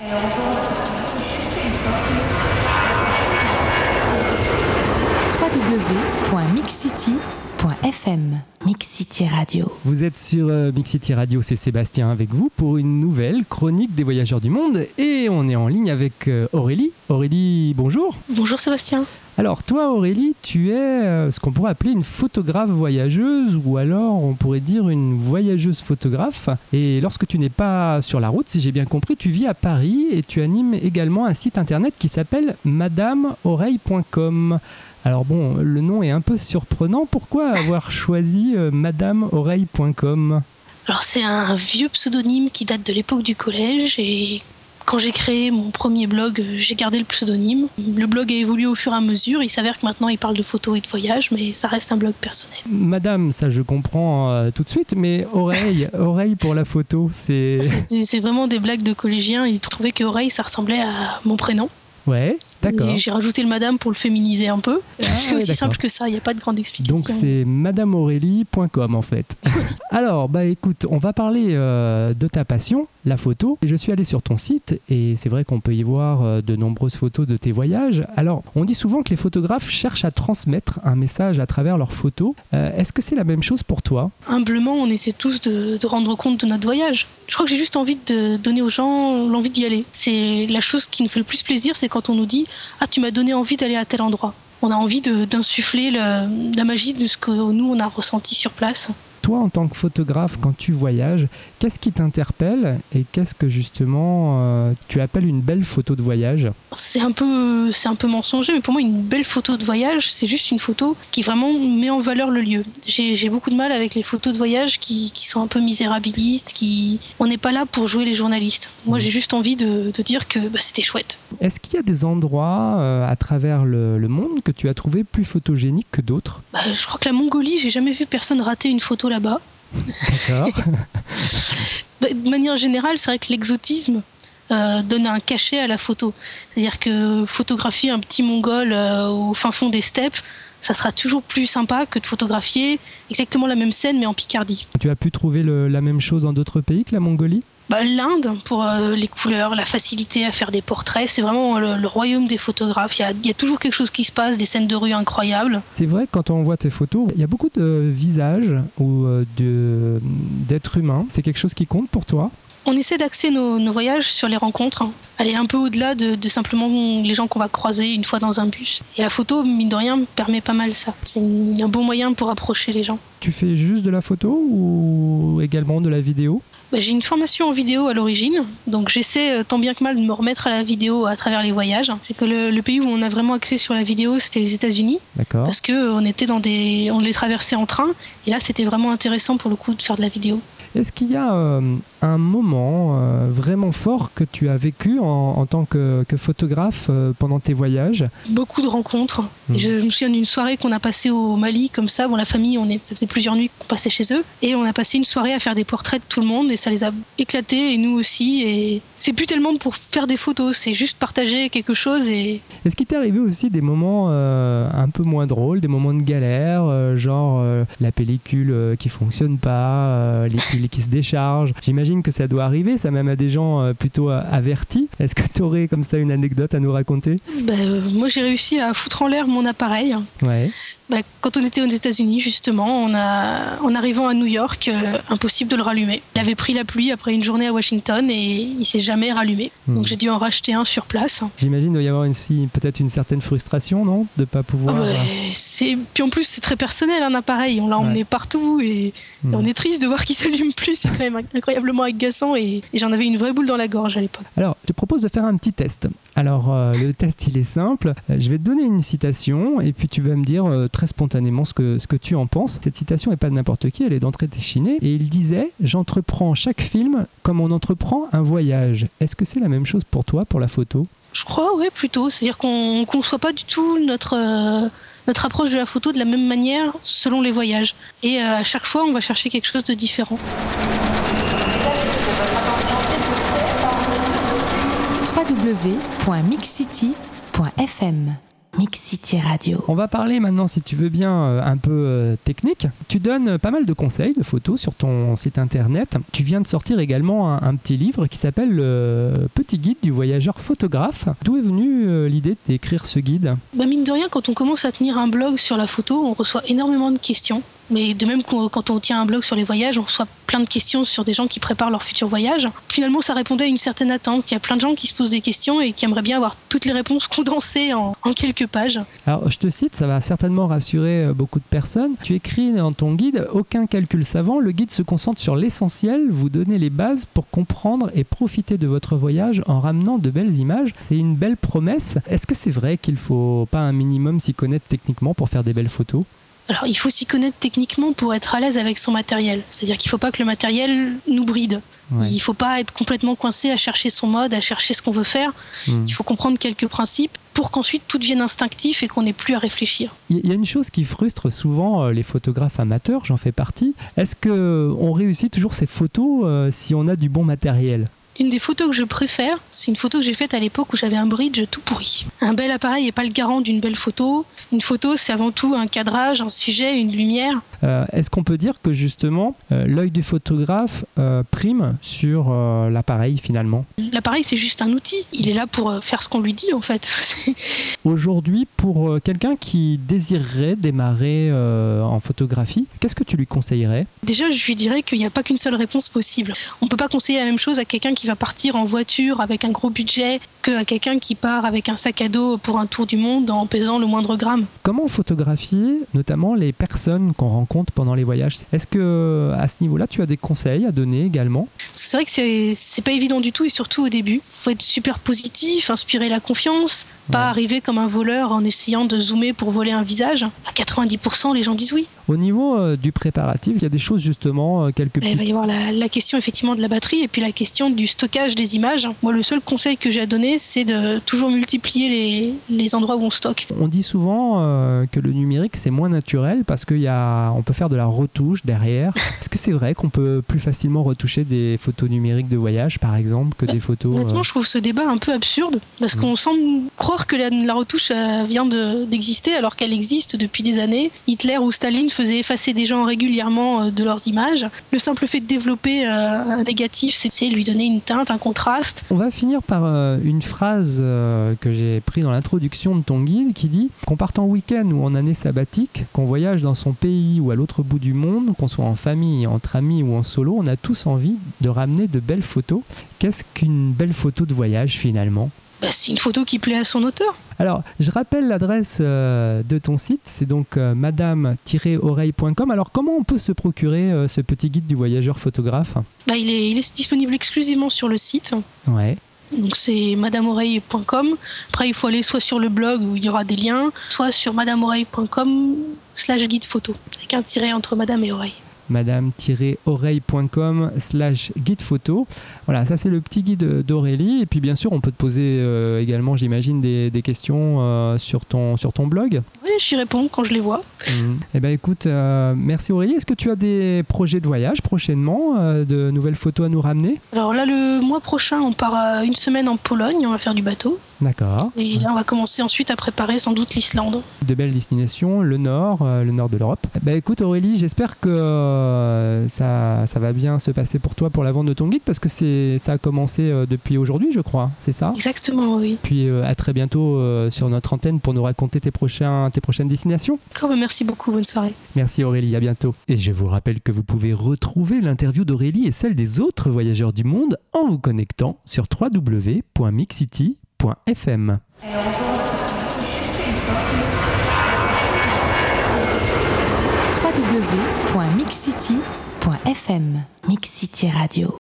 www.mixcity.fm Mixcity Radio. Vous êtes sur euh, Mixcity Radio, c'est Sébastien avec vous pour une nouvelle chronique des voyageurs du monde et on est en ligne avec euh, Aurélie. Aurélie, bonjour. Bonjour Sébastien. Alors toi Aurélie, tu es euh, ce qu'on pourrait appeler une photographe voyageuse ou alors on pourrait dire une voyageuse photographe. Et lorsque tu n'es pas sur la route, si j'ai bien compris, tu vis à Paris et tu animes également un site internet qui s'appelle madameoreille.com. Alors bon, le nom est un peu surprenant. Pourquoi avoir choisi euh, madameoreille.com Alors c'est un vieux pseudonyme qui date de l'époque du collège et quand j'ai créé mon premier blog, euh, j'ai gardé le pseudonyme. Le blog a évolué au fur et à mesure. Il s'avère que maintenant il parle de photos et de voyages, mais ça reste un blog personnel. Madame, ça je comprends euh, tout de suite, mais oreille, oreille pour la photo, c'est... C'est c'est vraiment des blagues de collégiens. Ils trouvaient que oreille ça ressemblait à mon prénom. Ouais, d'accord. J'ai rajouté le madame pour le féminiser un peu. Ah, c'est aussi simple que ça, il n'y a pas de grande explication. Donc c'est madameaurélie.com en fait. Alors bah écoute, on va parler euh, de ta passion, la photo. Je suis allé sur ton site et c'est vrai qu'on peut y voir euh, de nombreuses photos de tes voyages. Alors on dit souvent que les photographes cherchent à transmettre un message à travers leurs photos. Euh, Est-ce que c'est la même chose pour toi? Humblement, on essaie tous de, de rendre compte de notre voyage. Je crois que j'ai juste envie de donner aux gens l'envie d'y aller. C'est la chose qui nous fait le plus plaisir, c'est quand on nous dit Ah, tu m'as donné envie d'aller à tel endroit. On a envie d'insuffler le- la magie de ce que nous, on a ressenti sur place. Toi en tant que photographe, quand tu voyages, qu'est-ce qui t'interpelle et qu'est-ce que justement euh, tu appelles une belle photo de voyage? C'est un peu, c'est un peu mensonger, mais pour moi, une belle photo de voyage, c'est juste une photo qui vraiment met en valeur le lieu. J'ai beaucoup de mal avec les photos de voyage qui, qui sont un peu misérabilistes, qui, on n'est pas là pour jouer les journalistes. Moi, j'ai juste envie de, de dire que bah, c'était chouette. Est-ce qu'il y a des endroits euh, à travers le, le monde que tu as trouvé plus photogéniques que d'autres? Bah, je crois que la Mongolie, j'ai jamais vu personne rater une photo là-bas. D'accord. De manière générale, c'est vrai que l'exotisme euh, donne un cachet à la photo. C'est-à-dire que photographier un petit mongol euh, au fin fond des steppes, ça sera toujours plus sympa que de photographier exactement la même scène mais en Picardie. tu as pu trouver le- la même chose dans d'autres pays que la Mongolie? Bah, L'Inde, pour euh, les couleurs, la facilité à faire des portraits, c'est vraiment le, royaume des photographes. Il y, a, toujours quelque chose qui se passe, des scènes de rue incroyables. C'est vrai que quand on voit tes photos, il y a beaucoup de visages ou euh, d'êtres humains. C'est quelque chose qui compte pour toi On essaie d'axer nos, nos voyages sur les rencontres, hein. aller un peu au-delà de, de simplement les gens qu'on va croiser une fois dans un bus. Et la photo, mine de rien, permet pas mal ça. C'est un bon moyen pour approcher les gens. Tu fais juste de la photo ou également de la vidéo? Bah, J'ai une formation en vidéo à l'origine, donc j'essaie euh, tant bien que mal de me remettre à la vidéo à travers les voyages. Que le, le pays où on a vraiment axé sur la vidéo, c'était les États-Unis, D'accord. parce que euh, on était dans des, on les traversait en train, et là c'était vraiment intéressant pour le coup de faire de la vidéo. Est-ce qu'il y a euh, un moment euh, vraiment fort que tu as vécu en, en tant que, que photographe euh, pendant tes voyages? Beaucoup de rencontres. Et je me souviens d'une soirée qu'on a passée au Mali, comme ça. Bon, la famille, on est, ça faisait plusieurs nuits qu'on passait chez eux. Et on a passé une soirée à faire des portraits de tout le monde. Et ça les a éclatés, et nous aussi. Et c'est plus tellement pour faire des photos, c'est juste partager quelque chose. Et Est-ce qu'il t'est arrivé aussi des moments un peu moins drôles, des moments de galère, genre la pellicule qui fonctionne pas, les qui se déchargent J'imagine que ça doit arriver, ça même à des gens euh, plutôt euh, avertis. Est-ce que tu aurais comme ça une anecdote à nous raconter? Bah, euh, moi, j'ai réussi à foutre en l'air mon appareil. Ouais. Bah, quand on était aux États-Unis, justement, on a, en arrivant à New York, euh, impossible de le rallumer. Il avait pris la pluie après une journée à Washington et il s'est jamais rallumé. Hmm. Donc j'ai dû en racheter un sur place. J'imagine qu'il doit y avoir peut-être une certaine frustration, non De pas pouvoir. Ah bah, euh, c'est puis en plus c'est très personnel un appareil on l'a emmené partout et, Hmm. et on est triste de voir qu'il s'allume plus c'est quand même incroyablement agaçant et, et j'en avais une vraie boule dans la gorge à l'époque Alors, je te propose de faire un petit test. Alors, euh, le test, il est simple. Je vais te donner une citation et puis tu vas me dire euh, très spontanément ce que, ce que tu en penses. Cette citation n'est pas de n'importe qui, elle est d'entrée Téchiné. Et il disait J'entreprends chaque film comme on entreprend un voyage. Est-ce que c'est la même chose pour toi, pour la photo? Je crois ouais plutôt c'est à dire qu'on conçoit pas du tout notre euh, notre approche de la photo de la même manière selon les voyages et euh, à chaque fois on va chercher quelque chose de différent www.mixcity.fm Mix City Radio. On va parler maintenant, si tu veux bien, euh, un peu euh, technique. Tu donnes pas mal de conseils de photos sur ton site internet. Tu viens de sortir également un, un petit livre qui s'appelle Le Petit Guide du voyageur photographe. D'où est venue euh, l'idée d'écrire ce guide? Bah mine de rien, quand on commence à tenir un blog sur la photo, on reçoit énormément de questions. Mais de même quand on tient un blog sur les voyages, on reçoit plein de questions sur des gens qui préparent leur futur voyage. Finalement, ça répondait à une certaine attente. Il y a plein de gens qui se posent des questions et qui aimeraient bien avoir toutes les réponses condensées en, quelques pages. Alors, je te cite, ça va certainement rassurer euh, beaucoup de personnes. Tu écris dans ton guide Aucun calcul savant, le guide se concentre sur l'essentiel, vous donnez les bases pour comprendre et profiter de votre voyage en ramenant de belles images. C'est une belle promesse. Est-ce que c'est vrai qu'il faut pas un minimum s'y connaître techniquement pour faire des belles photos? Alors, il faut s'y connaître techniquement pour être à l'aise avec son matériel. C'est-à-dire qu'il ne faut pas que le matériel nous bride. Ouais. Il ne faut pas être complètement coincé à chercher son mode, à chercher ce qu'on veut faire. Hmm. Il faut comprendre quelques principes pour qu'ensuite tout devienne instinctif et qu'on n'ait plus à réfléchir. Il y a une chose qui frustre souvent euh, les photographes amateurs, j'en fais partie. Est-ce que on réussit toujours ces photos euh, si on a du bon matériel? Une des photos que je préfère, c'est une photo que j'ai faite à l'époque où j'avais un bridge tout pourri. Un bel appareil n'est pas le garant d'une belle photo. Une photo, c'est avant tout un cadrage, un sujet, une lumière. Euh, Est-ce qu'on peut dire que justement euh, l'œil du photographe euh, prime sur l'appareil finalement? L'appareil, c'est juste un outil. Il est là pour faire ce qu'on lui dit, en fait. Aujourd'hui, pour quelqu'un qui désirerait démarrer en photographie, qu'est-ce que tu lui conseillerais? Déjà, je lui dirais qu'il n'y a pas qu'une seule réponse possible. On peut pas conseiller la même chose à quelqu'un qui va partir en voiture avec un gros budget qu'à quelqu'un qui part avec un sac à dos pour un tour du monde en pesant le moindre gramme. Comment photographier notamment les personnes qu'on rencontre pendant les voyages? Est-ce que à ce niveau-là, tu as des conseils à donner également? C'est vrai que c'est- c'est pas évident du tout et surtout au début. Faut être super positif, inspirer la confiance, pas arriver comme un voleur en essayant de zoomer pour voler un visage. À 90%, les gens disent oui. Au niveau euh, du préparatif, il y a des choses justement, euh, quelques Mais il petites va y avoir la, la question effectivement de la batterie et puis la question du stockage des images. Moi, le seul conseil que j'ai à donner, c'est de toujours multiplier les, les endroits où on stocke. On dit souvent euh, que le numérique c'est moins naturel parce qu'on peut faire de la retouche derrière. Est-ce que c'est vrai qu'on peut plus facilement retoucher des photos numériques de voyage par exemple que des photos euh, Honnêtement, je trouve ce débat un peu absurde parce Mm. qu'on semble croire que la, la retouche vient de- d'exister alors qu'elle existe depuis des années. Hitler ou Staline faisaient effacer des gens régulièrement euh, de leurs images. Le simple fait de développer euh, un négatif, c'est lui donner une teinte, un contraste. On va finir par euh, une phrase que j'ai prise dans l'introduction de ton guide qui dit qu'on parte en week-end ou en année sabbatique, qu'on voyage dans son pays ou à l'autre bout du monde, qu'on soit en famille, entre amis ou en solo, on a tous envie de ramener de belles photos. Qu'est-ce qu'une belle photo de voyage finalement? Bah, c'est une photo qui plaît à son auteur. Alors, je rappelle l'adresse euh, de ton site, c'est donc euh, madame-oreille.com. Alors, comment on peut se procurer euh, ce petit guide du voyageur photographe? Bah, il, est, il est disponible exclusivement sur le site. Ouais. Donc c'est madameoreille.com. Après, il faut aller soit sur le blog où il y aura des liens, soit sur madameoreille.com slash guide photo, avec un tiret entre madame et oreille. madame-oreille.com slash guide photo. Voilà, ça c'est le petit guide d'Aurélie. Et puis bien sûr, on peut te poser euh, également, j'imagine, des, des questions euh, sur, ton, sur ton blog. Oui, j'y réponds quand je les vois. Eh ben écoute, euh, merci Aurélie. Est-ce que tu as des projets de voyage prochainement, de nouvelles photos à nous ramener? Alors là, le mois prochain, on part une semaine en Pologne, on va faire du bateau. D'accord. Et là, on va commencer ensuite à préparer sans doute l'Islande. de belles destinations, le nord, euh, le nord de l'Europe. Bah écoute Aurélie, j'espère que euh, ça, ça va bien se passer pour toi pour la vente de ton guide parce que c'est ça a commencé euh, depuis aujourd'hui, je crois, c'est ça? Exactement, oui. Puis euh, à très bientôt euh, sur notre antenne pour nous raconter tes, prochains, tes prochaines destinations. D'accord, bah, merci beaucoup, bonne soirée. Merci Aurélie, à bientôt. Et je vous rappelle que vous pouvez retrouver l'interview d'Aurélie et celle des autres voyageurs du monde en vous connectant sur www.mixcity.fm. www.mixcity.fm Mix City Radio.